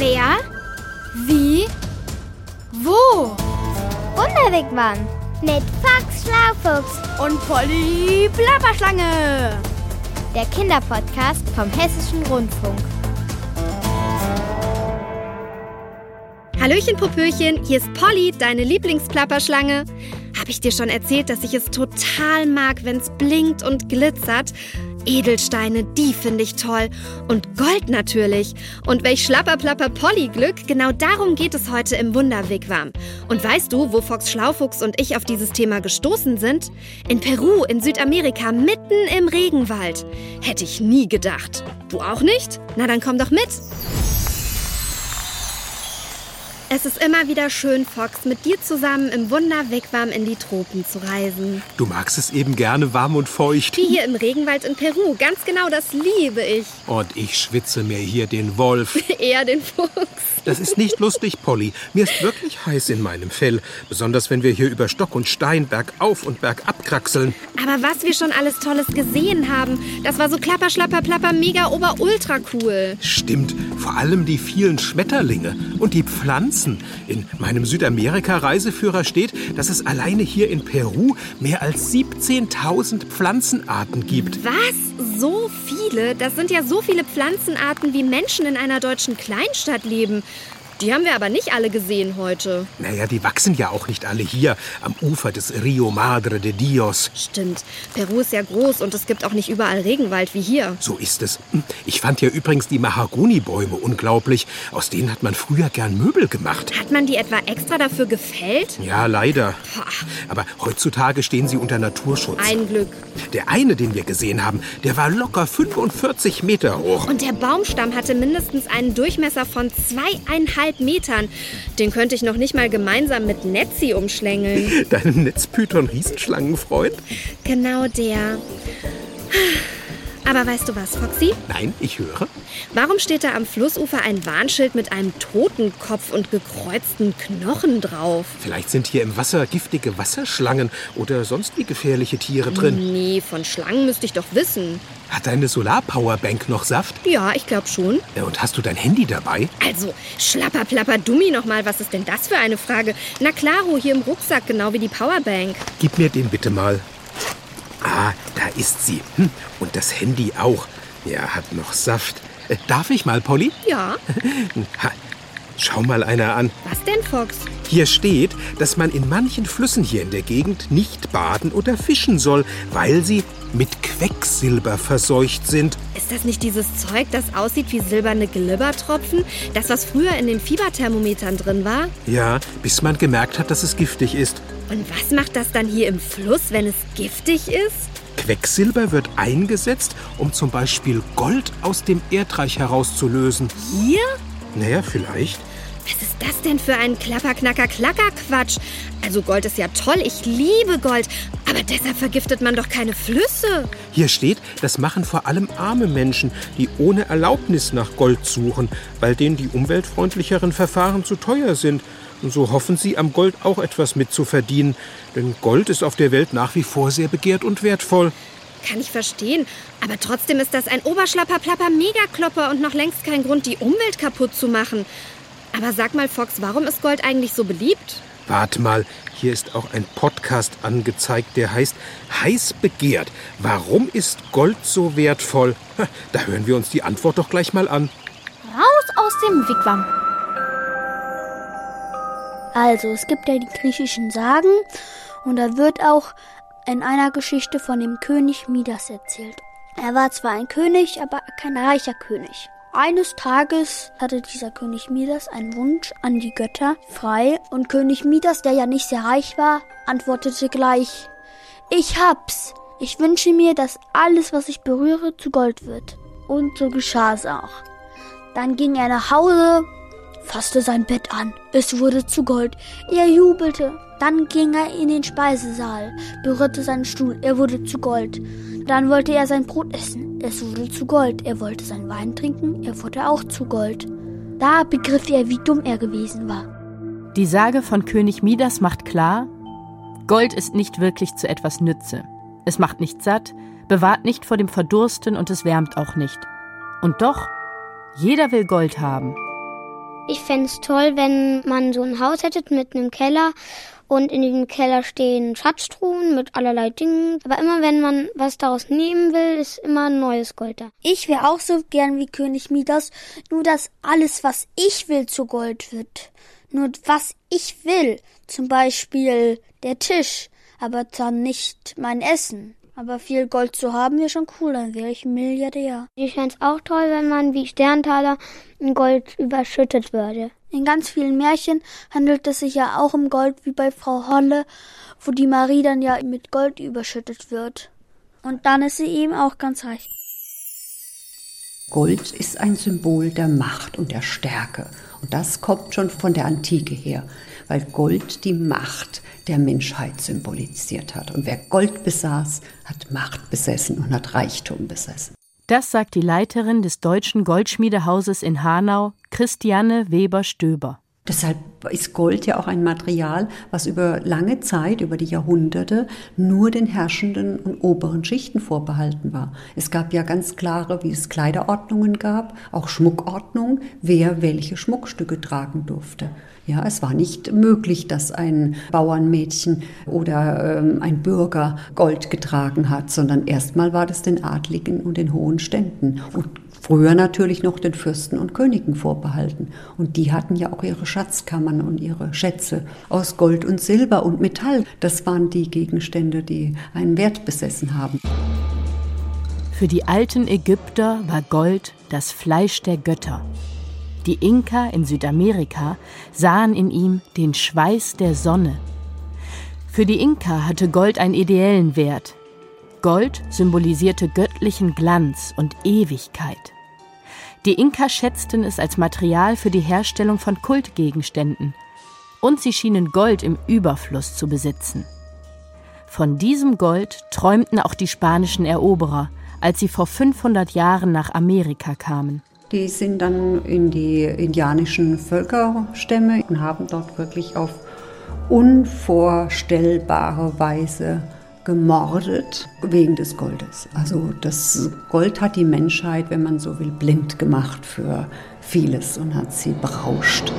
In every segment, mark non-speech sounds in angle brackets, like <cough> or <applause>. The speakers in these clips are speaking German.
Wer? Wie? Wo? Wunderwegmann mit Fox Schlaufuchs Und Polly Plapperschlange. der Kinderpodcast vom Hessischen Rundfunk. Hallöchen, Popöchen, hier ist Polly, deine Lieblingsplapperschlange. Habe ich dir schon erzählt, dass ich es total mag, wenn es blinkt und glitzert? Edelsteine, die finde ich toll. Und Gold natürlich. Und welch schlapperplapper Polly-Glück, genau darum geht es heute im Wunderwigwam. Und weißt du, wo Fox Schlaufuchs und ich auf dieses Thema gestoßen sind? In Peru, in Südamerika, mitten im Regenwald. Hätte ich nie gedacht. Du auch nicht? Na dann komm doch mit. Es ist immer wieder schön, Fox, mit dir zusammen im Wunderwigwam in die Tropen zu reisen. Du magst es eben gerne warm und feucht. Wie hier im Regenwald in Peru. Ganz genau, das liebe ich. Und ich schwitze mir hier den Wolf. <laughs> Eher den Fuchs. Das ist nicht lustig, Polly. Mir ist wirklich heiß in meinem Fell. Besonders wenn wir hier über Stock und Stein bergauf und bergab kraxeln. Aber was wir schon alles Tolles gesehen haben, das war so klapper, schlapper, plapper, mega, ober, ultra cool. Stimmt, vor allem die vielen Schmetterlinge und die Pflanzen. In meinem Südamerika-Reiseführer steht, dass es alleine hier in Peru mehr als 17.000 Pflanzenarten gibt. Was? So viele? Das sind ja so viele Pflanzenarten, wie Menschen in einer deutschen Kleinstadt leben. Die haben wir aber nicht alle gesehen heute. Naja, die wachsen ja auch nicht alle hier am Ufer des Rio Madre de Dios. Stimmt. Peru ist ja groß und es gibt auch nicht überall Regenwald wie hier. So ist es. Ich fand ja übrigens die Mahagonibäume unglaublich. Aus denen hat man früher gern Möbel gemacht. Hat man die etwa extra dafür gefällt? Ja, leider. Aber heutzutage stehen sie unter Naturschutz. ein Glück. Der eine, den wir gesehen haben, der war locker 45 Meter hoch. Und der Baumstamm hatte mindestens einen Durchmesser von zweieinhalb Metern. Den könnte ich noch nicht mal gemeinsam mit Netzi umschlängeln. <laughs> Deinem Netzpython-Riesenschlangenfreund? Genau der. Aber weißt du was, Foxy? Nein, ich höre. Warum steht da am Flussufer ein Warnschild mit einem Totenkopf und gekreuzten Knochen drauf? Vielleicht sind hier im Wasser giftige Wasserschlangen oder sonst wie gefährliche Tiere drin. Nee, von Schlangen müsste ich doch wissen. Hat deine Solarpowerbank noch Saft? Ja, ich glaube schon. Äh, Und hast du dein Handy dabei? Also, schlapper, plapper, dummi nochmal, was ist denn das für eine Frage? Na klaro, hier im Rucksack, genau wie die Powerbank. Gib mir den bitte mal. Ah, da ist sie. Hm, Und das Handy auch. Ja, hat noch Saft. Äh, Darf ich mal, Polly? Ja, Ha, schau mal einer an. was denn, Fox? Hier steht, dass man in manchen Flüssen hier in der Gegend nicht baden oder fischen soll, weil sie mit Quecksilber verseucht sind. Ist das nicht dieses Zeug, das aussieht wie silberne Glibbertropfen? Das, was früher in den Fieberthermometern drin war? Ja, bis man gemerkt hat, dass es giftig ist. Und was macht das dann hier im Fluss, wenn es giftig ist? Quecksilber wird eingesetzt, um zum Beispiel Gold aus dem Erdreich herauszulösen. Hier? Naja, vielleicht. Was ist das denn für ein Klapper-Knacker-Klacker-Quatsch? Also Gold ist ja toll, ich liebe Gold. Aber deshalb vergiftet man doch keine Flüsse. Hier steht, das machen vor allem arme Menschen, die ohne Erlaubnis nach Gold suchen, weil denen die umweltfreundlicheren Verfahren zu teuer sind. Und so hoffen sie, am Gold auch etwas mitzuverdienen. Denn Gold ist auf der Welt nach wie vor sehr begehrt und wertvoll. Kann ich verstehen. Aber trotzdem ist das ein Oberschlapper-Plapper-Megaklopper und noch längst kein Grund, die Umwelt kaputt zu machen. Aber sag mal, Fox, warum ist Gold eigentlich so beliebt? Warte mal, hier ist auch ein Podcast angezeigt, der heißt Heiß begehrt. Warum ist Gold so wertvoll? Da hören wir uns die Antwort doch gleich mal an. Raus aus dem Wigwam. Also, es gibt ja die griechischen Sagen und da wird auch in einer Geschichte von dem König Midas erzählt. Er war zwar ein König, aber kein reicher König. Eines Tages hatte dieser König Midas einen Wunsch an die Götter frei und König Midas, der ja nicht sehr reich war, antwortete gleich, ich hab's. Ich wünsche mir, dass alles, was ich berühre, zu Gold wird. Und so geschah es auch. Dann ging er nach Hause, fasste sein Bett an. Es wurde zu Gold. Er jubelte. Dann ging er in den Speisesaal, berührte seinen Stuhl. Er wurde zu Gold. Dann wollte er sein Brot essen. Es wurde zu Gold. Er wollte seinen Wein trinken. Er wurde auch zu Gold. Da begriff er, wie dumm er gewesen war. Die Sage von König Midas macht klar, Gold ist nicht wirklich zu etwas Nütze. Es macht nicht satt, bewahrt nicht vor dem Verdursten und es wärmt auch nicht. Und doch, jeder will Gold haben. Ich fände es toll, wenn man so ein Haus hätte mit einem Keller und in diesem Keller stehen Schatztruhen mit allerlei Dingen. Aber immer wenn man was daraus nehmen will, ist immer ein neues Gold da. Ich wäre auch so gern wie König Midas, nur dass alles, was ich will, zu Gold wird. Nur was ich will. Zum Beispiel der Tisch, aber dann nicht mein Essen. Aber viel Gold zu haben wäre schon cool, dann wäre ich Milliardär. Ich fände es auch toll, wenn man wie Sterntaler in Gold überschüttet würde. In ganz vielen Märchen handelt es sich ja auch um Gold wie bei Frau Holle, wo die Marie dann ja mit Gold überschüttet wird. Und dann ist sie eben auch ganz reich. Gold ist ein Symbol der Macht und der Stärke. Und das kommt schon von der Antike her, weil Gold die Macht der Menschheit symbolisiert hat. Und wer Gold besaß, hat Macht besessen und hat Reichtum besessen. Das sagt die Leiterin des Deutschen Goldschmiedehauses in Hanau, Christiane Weber-Stöber. Deshalb ist Gold ja auch ein Material, was über lange Zeit, über die Jahrhunderte, nur den herrschenden und oberen Schichten vorbehalten war. Es gab ja ganz klare, wie es Kleiderordnungen gab, auch Schmuckordnungen, wer welche Schmuckstücke tragen durfte. Ja, es war nicht möglich, dass ein Bauernmädchen oder ähm, ein Bürger Gold getragen hat, sondern erstmal war das den Adligen und den hohen Ständen. Und früher natürlich noch den Fürsten und Königen vorbehalten. Und die hatten ja auch ihre Schatzkammern und ihre Schätze aus Gold und Silber und Metall. Das waren die Gegenstände, die einen Wert besessen haben. Für die alten Ägypter war Gold das Fleisch der Götter. Die Inka in Südamerika sahen in ihm den Schweiß der Sonne. Für die Inka hatte Gold einen ideellen Wert. Gold symbolisierte göttlichen Glanz und Ewigkeit. Die Inka schätzten es als Material für die Herstellung von Kultgegenständen. Und sie schienen Gold im Überfluss zu besitzen. Von diesem Gold träumten auch die spanischen Eroberer, als sie vor 500 Jahren nach Amerika kamen. Die sind dann in die indianischen Völkerstämme und haben dort wirklich auf unvorstellbare Weise gemordet wegen des Goldes. Also das Gold hat die Menschheit, wenn man so will, blind gemacht für vieles und hat sie berauscht.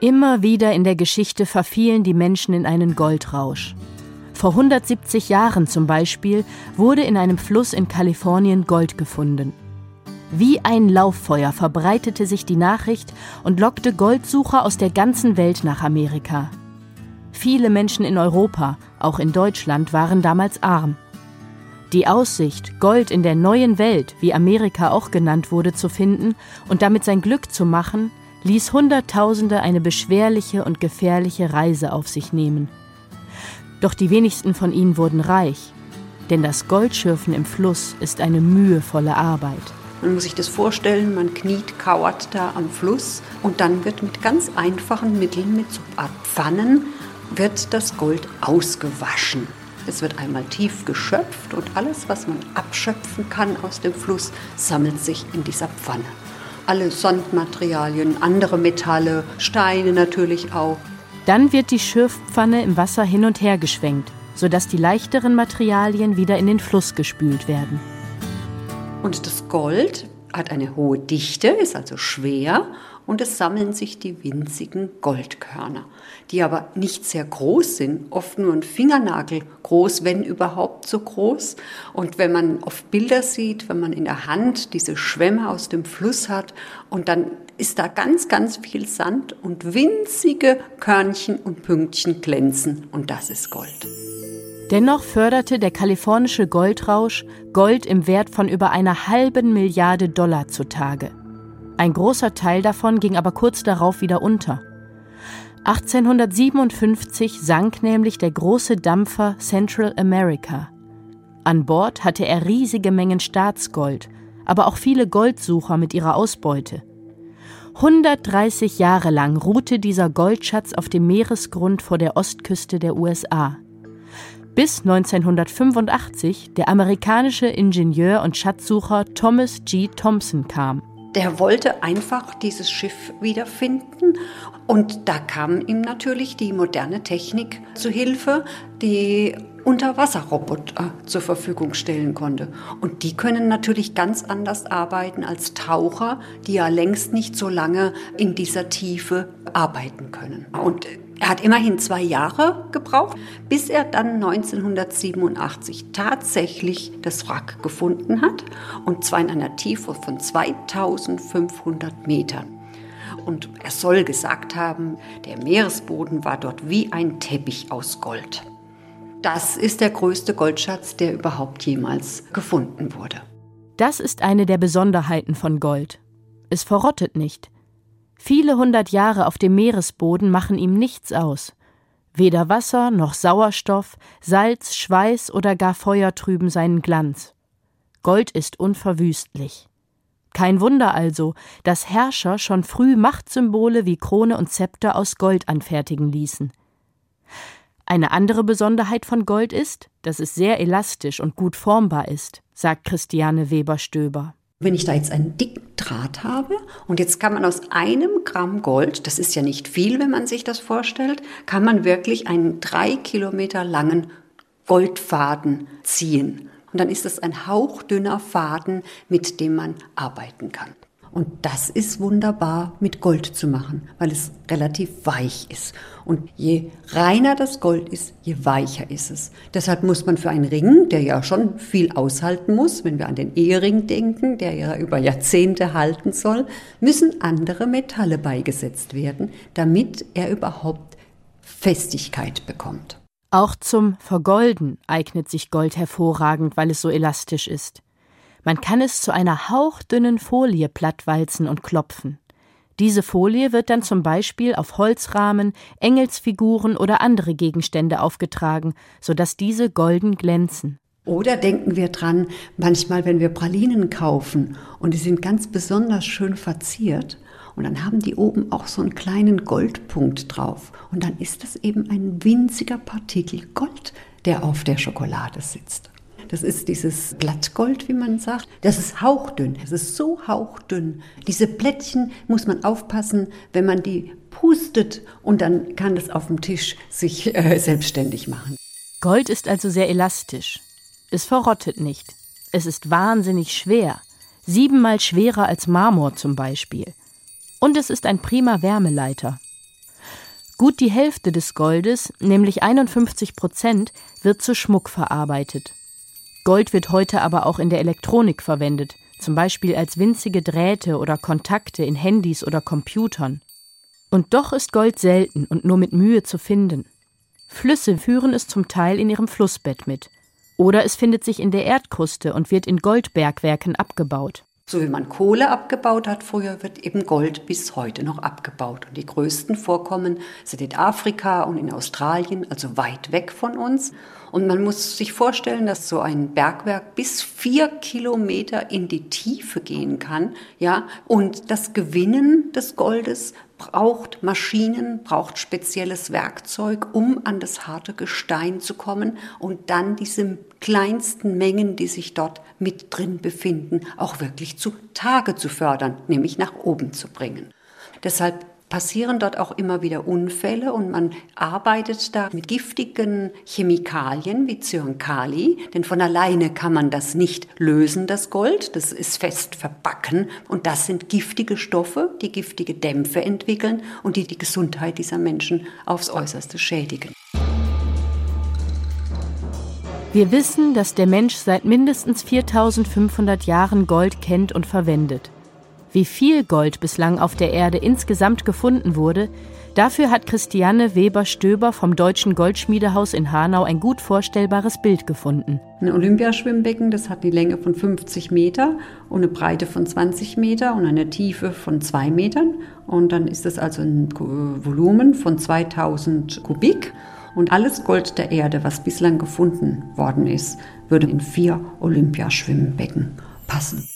Immer wieder in der Geschichte verfielen die Menschen in einen Goldrausch. Vor 170 Jahren zum Beispiel wurde in einem Fluss in Kalifornien Gold gefunden. Wie ein Lauffeuer verbreitete sich die Nachricht und lockte Goldsucher aus der ganzen Welt nach Amerika. Viele Menschen in Europa, auch in Deutschland, waren damals arm. Die Aussicht, Gold in der neuen Welt, wie Amerika auch genannt wurde, zu finden und damit sein Glück zu machen, ließ Hunderttausende eine beschwerliche und gefährliche Reise auf sich nehmen. Doch die wenigsten von ihnen wurden reich, denn das Goldschürfen im Fluss ist eine mühevolle Arbeit. Man muss sich das vorstellen, man kniet, kauert da am Fluss und dann wird mit ganz einfachen Mitteln, mit so Pfannen, wird das Gold ausgewaschen. Es wird einmal tief geschöpft und alles, was man abschöpfen kann aus dem Fluss, sammelt sich in dieser Pfanne. Alle Sandmaterialien, andere Metalle, Steine natürlich auch. Dann wird die Schürfpfanne im Wasser hin und her geschwenkt, sodass die leichteren Materialien wieder in den Fluss gespült werden. Und das Gold hat eine hohe Dichte, ist also schwer und es sammeln sich die winzigen Goldkörner, die aber nicht sehr groß sind, oft nur ein Fingernagel groß, wenn überhaupt so groß. Und wenn man auf Bilder sieht, wenn man in der Hand diese Schwämme aus dem Fluss hat und dann ist da ganz, ganz viel Sand und winzige Körnchen und Pünktchen glänzen und das ist Gold. Dennoch förderte der kalifornische Goldrausch Gold im Wert von über einer halben Milliarde Dollar zutage. Ein großer Teil davon ging aber kurz darauf wieder unter. 1857 sank nämlich der große Dampfer Central America. An Bord hatte er riesige Mengen Staatsgold, aber auch viele Goldsucher mit ihrer Ausbeute. 130 Jahre lang ruhte dieser Goldschatz auf dem Meeresgrund vor der Ostküste der USA bis 1985 der amerikanische Ingenieur und Schatzsucher Thomas G. Thompson kam. Der wollte einfach dieses Schiff wiederfinden und da kam ihm natürlich die moderne Technik zu Hilfe, die Unterwasserroboter zur Verfügung stellen konnte. Und die können natürlich ganz anders arbeiten als Taucher, die ja längst nicht so lange in dieser Tiefe arbeiten können. Und er hat immerhin zwei Jahre gebraucht, bis er dann 1987 tatsächlich das Wrack gefunden hat, und zwar in einer Tiefe von 2500 Metern. Und er soll gesagt haben, der Meeresboden war dort wie ein Teppich aus Gold. Das ist der größte Goldschatz, der überhaupt jemals gefunden wurde. Das ist eine der Besonderheiten von Gold. Es verrottet nicht. Viele hundert Jahre auf dem Meeresboden machen ihm nichts aus. Weder Wasser noch Sauerstoff, Salz, Schweiß oder gar Feuer trüben seinen Glanz. Gold ist unverwüstlich. Kein Wunder also, dass Herrscher schon früh Machtsymbole wie Krone und Zepter aus Gold anfertigen ließen. Eine andere Besonderheit von Gold ist, dass es sehr elastisch und gut formbar ist, sagt Christiane Weber-Stöber. Wenn ich da jetzt einen dicken Draht habe und jetzt kann man aus einem Gramm Gold, das ist ja nicht viel, wenn man sich das vorstellt, kann man wirklich einen drei Kilometer langen Goldfaden ziehen. Und dann ist es ein hauchdünner Faden, mit dem man arbeiten kann. Und das ist wunderbar mit Gold zu machen, weil es relativ weich ist. Und je reiner das Gold ist, je weicher ist es. Deshalb muss man für einen Ring, der ja schon viel aushalten muss, wenn wir an den Ehering denken, der ja über Jahrzehnte halten soll, müssen andere Metalle beigesetzt werden, damit er überhaupt Festigkeit bekommt. Auch zum Vergolden eignet sich Gold hervorragend, weil es so elastisch ist. Man kann es zu einer hauchdünnen Folie plattwalzen und klopfen. Diese Folie wird dann zum Beispiel auf Holzrahmen, Engelsfiguren oder andere Gegenstände aufgetragen, sodass diese golden glänzen. Oder denken wir dran, manchmal, wenn wir Pralinen kaufen und die sind ganz besonders schön verziert und dann haben die oben auch so einen kleinen Goldpunkt drauf und dann ist das eben ein winziger Partikel Gold, der auf der Schokolade sitzt. Das ist dieses Blattgold, wie man sagt. Das ist hauchdünn. Es ist so hauchdünn. Diese Blättchen muss man aufpassen, wenn man die pustet und dann kann das auf dem Tisch sich äh, selbstständig machen. Gold ist also sehr elastisch. Es verrottet nicht. Es ist wahnsinnig schwer. Siebenmal schwerer als Marmor zum Beispiel. Und es ist ein prima Wärmeleiter. Gut die Hälfte des Goldes, nämlich 51 Prozent, wird zu Schmuck verarbeitet. Gold wird heute aber auch in der Elektronik verwendet, zum Beispiel als winzige Drähte oder Kontakte in Handys oder Computern. Und doch ist Gold selten und nur mit Mühe zu finden. Flüsse führen es zum Teil in ihrem Flussbett mit. Oder es findet sich in der Erdkruste und wird in Goldbergwerken abgebaut. So wie man Kohle abgebaut hat früher, wird eben Gold bis heute noch abgebaut. Und die größten Vorkommen sind in Afrika und in Australien, also weit weg von uns. Und man muss sich vorstellen, dass so ein Bergwerk bis vier Kilometer in die Tiefe gehen kann, ja. Und das Gewinnen des Goldes braucht Maschinen, braucht spezielles Werkzeug, um an das harte Gestein zu kommen und dann diese kleinsten Mengen, die sich dort mit drin befinden, auch wirklich zu Tage zu fördern, nämlich nach oben zu bringen. Deshalb passieren dort auch immer wieder Unfälle und man arbeitet da mit giftigen Chemikalien wie Zyankali, denn von alleine kann man das nicht lösen, das Gold, das ist fest verbacken und das sind giftige Stoffe, die giftige Dämpfe entwickeln und die die Gesundheit dieser Menschen aufs äußerste schädigen. Wir wissen, dass der Mensch seit mindestens 4500 Jahren Gold kennt und verwendet. Wie viel Gold bislang auf der Erde insgesamt gefunden wurde, dafür hat Christiane Weber-Stöber vom Deutschen Goldschmiedehaus in Hanau ein gut vorstellbares Bild gefunden. Ein Olympiaschwimmbecken, das hat die Länge von 50 Meter und eine Breite von 20 Meter und eine Tiefe von 2 Metern. Und dann ist das also ein Volumen von 2000 Kubik. Und alles Gold der Erde, was bislang gefunden worden ist, würde in vier Olympiaschwimmbecken passen.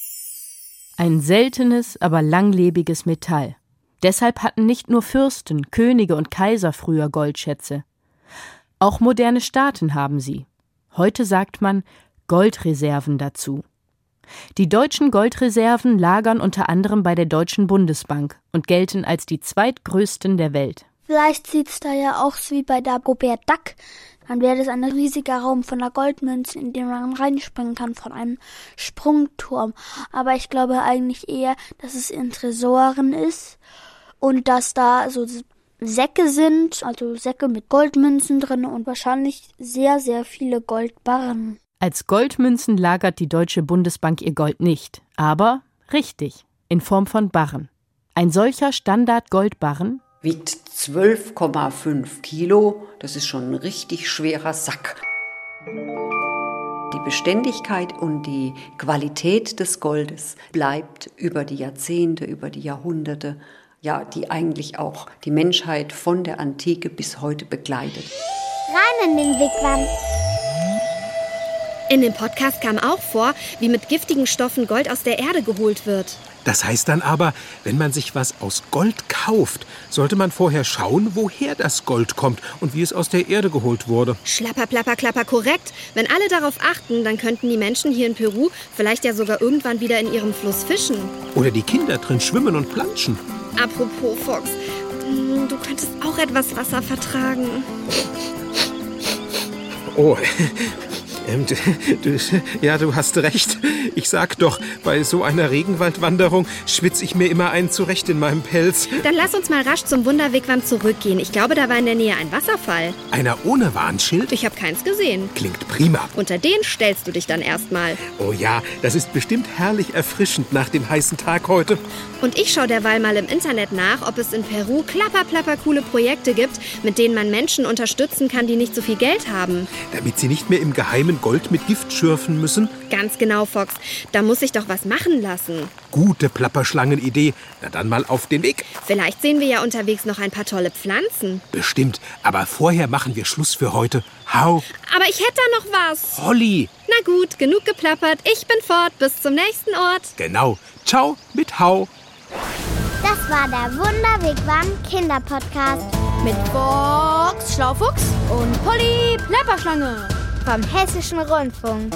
Ein seltenes, aber langlebiges Metall. Deshalb hatten nicht nur Fürsten, Könige und Kaiser früher Goldschätze. Auch moderne Staaten haben sie. Heute sagt man Goldreserven dazu. Die deutschen Goldreserven lagern unter anderem bei der Deutschen Bundesbank und gelten als die zweitgrößten der Welt. Vielleicht sieht es da ja auch wie bei Dagobert Duck dann wäre das ein riesiger Raum voller Goldmünzen, in den man reinspringen kann von einem Sprungturm. Aber ich glaube eigentlich eher, dass es in Tresoren ist und dass da so Säcke sind, also Säcke mit Goldmünzen drin und wahrscheinlich sehr, sehr viele Goldbarren. Als Goldmünzen lagert die Deutsche Bundesbank ihr Gold nicht, aber richtig, in Form von Barren. Ein solcher Standard-Goldbarren wiegt 12,5 Kilo. Das ist schon ein richtig schwerer Sack. Die Beständigkeit und die Qualität des Goldes bleibt über die Jahrzehnte, über die Jahrhunderte, ja, die eigentlich auch die Menschheit von der Antike bis heute begleitet. Rein in den Wigwam. In dem Podcast kam auch vor, wie mit giftigen Stoffen Gold aus der Erde geholt wird. Das heißt dann aber, wenn man sich was aus Gold kauft, sollte man vorher schauen, woher das Gold kommt und wie es aus der Erde geholt wurde. Schlapper, plapper, klapper, korrekt. Wenn alle darauf achten, dann könnten die Menschen hier in Peru vielleicht ja sogar irgendwann wieder in ihrem Fluss fischen. Oder die Kinder drin schwimmen und planschen. Apropos Fox, hm, du könntest auch etwas Wasser vertragen. Oh, ähm, du, du, ja, du hast recht. Ich sag doch, bei so einer Regenwaldwanderung schwitze ich mir immer einen zurecht in meinem Pelz. Dann lass uns mal rasch zum Wunderwegwand zurückgehen. Ich glaube, da war in der Nähe ein Wasserfall. Einer ohne Warnschild? Ich habe keins gesehen. Klingt prima. Unter den stellst du dich dann erstmal. Oh ja, das ist bestimmt herrlich erfrischend nach dem heißen Tag heute. Und ich schaue derweil mal im Internet nach, ob es in Peru klapperplapper coole Projekte gibt, mit denen man Menschen unterstützen kann, die nicht so viel Geld haben. Damit sie nicht mehr im Geheimen Gold mit Gift schürfen müssen? Ganz genau, Fox. Da muss ich doch was machen lassen. Gute Plapperschlangenidee. Na dann mal auf den Weg. Vielleicht sehen wir ja unterwegs noch ein paar tolle Pflanzen. Bestimmt. Aber vorher machen wir Schluss für heute. Hau. Aber ich hätte da noch was. Holly. Na gut, genug geplappert. Ich bin fort. Bis zum nächsten Ort. Genau. Ciao mit Hau. Das war der Wunderwegwam Kinderpodcast Mit Box Schlaufuchs und Polly Plapperschlange. Vom Hessischen Rundfunk.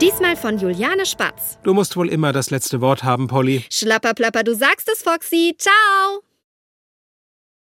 Diesmal von Juliane Spatz. Du musst wohl immer das letzte Wort haben, Polly. Schlapperplapper, du sagst es, Foxy. Ciao.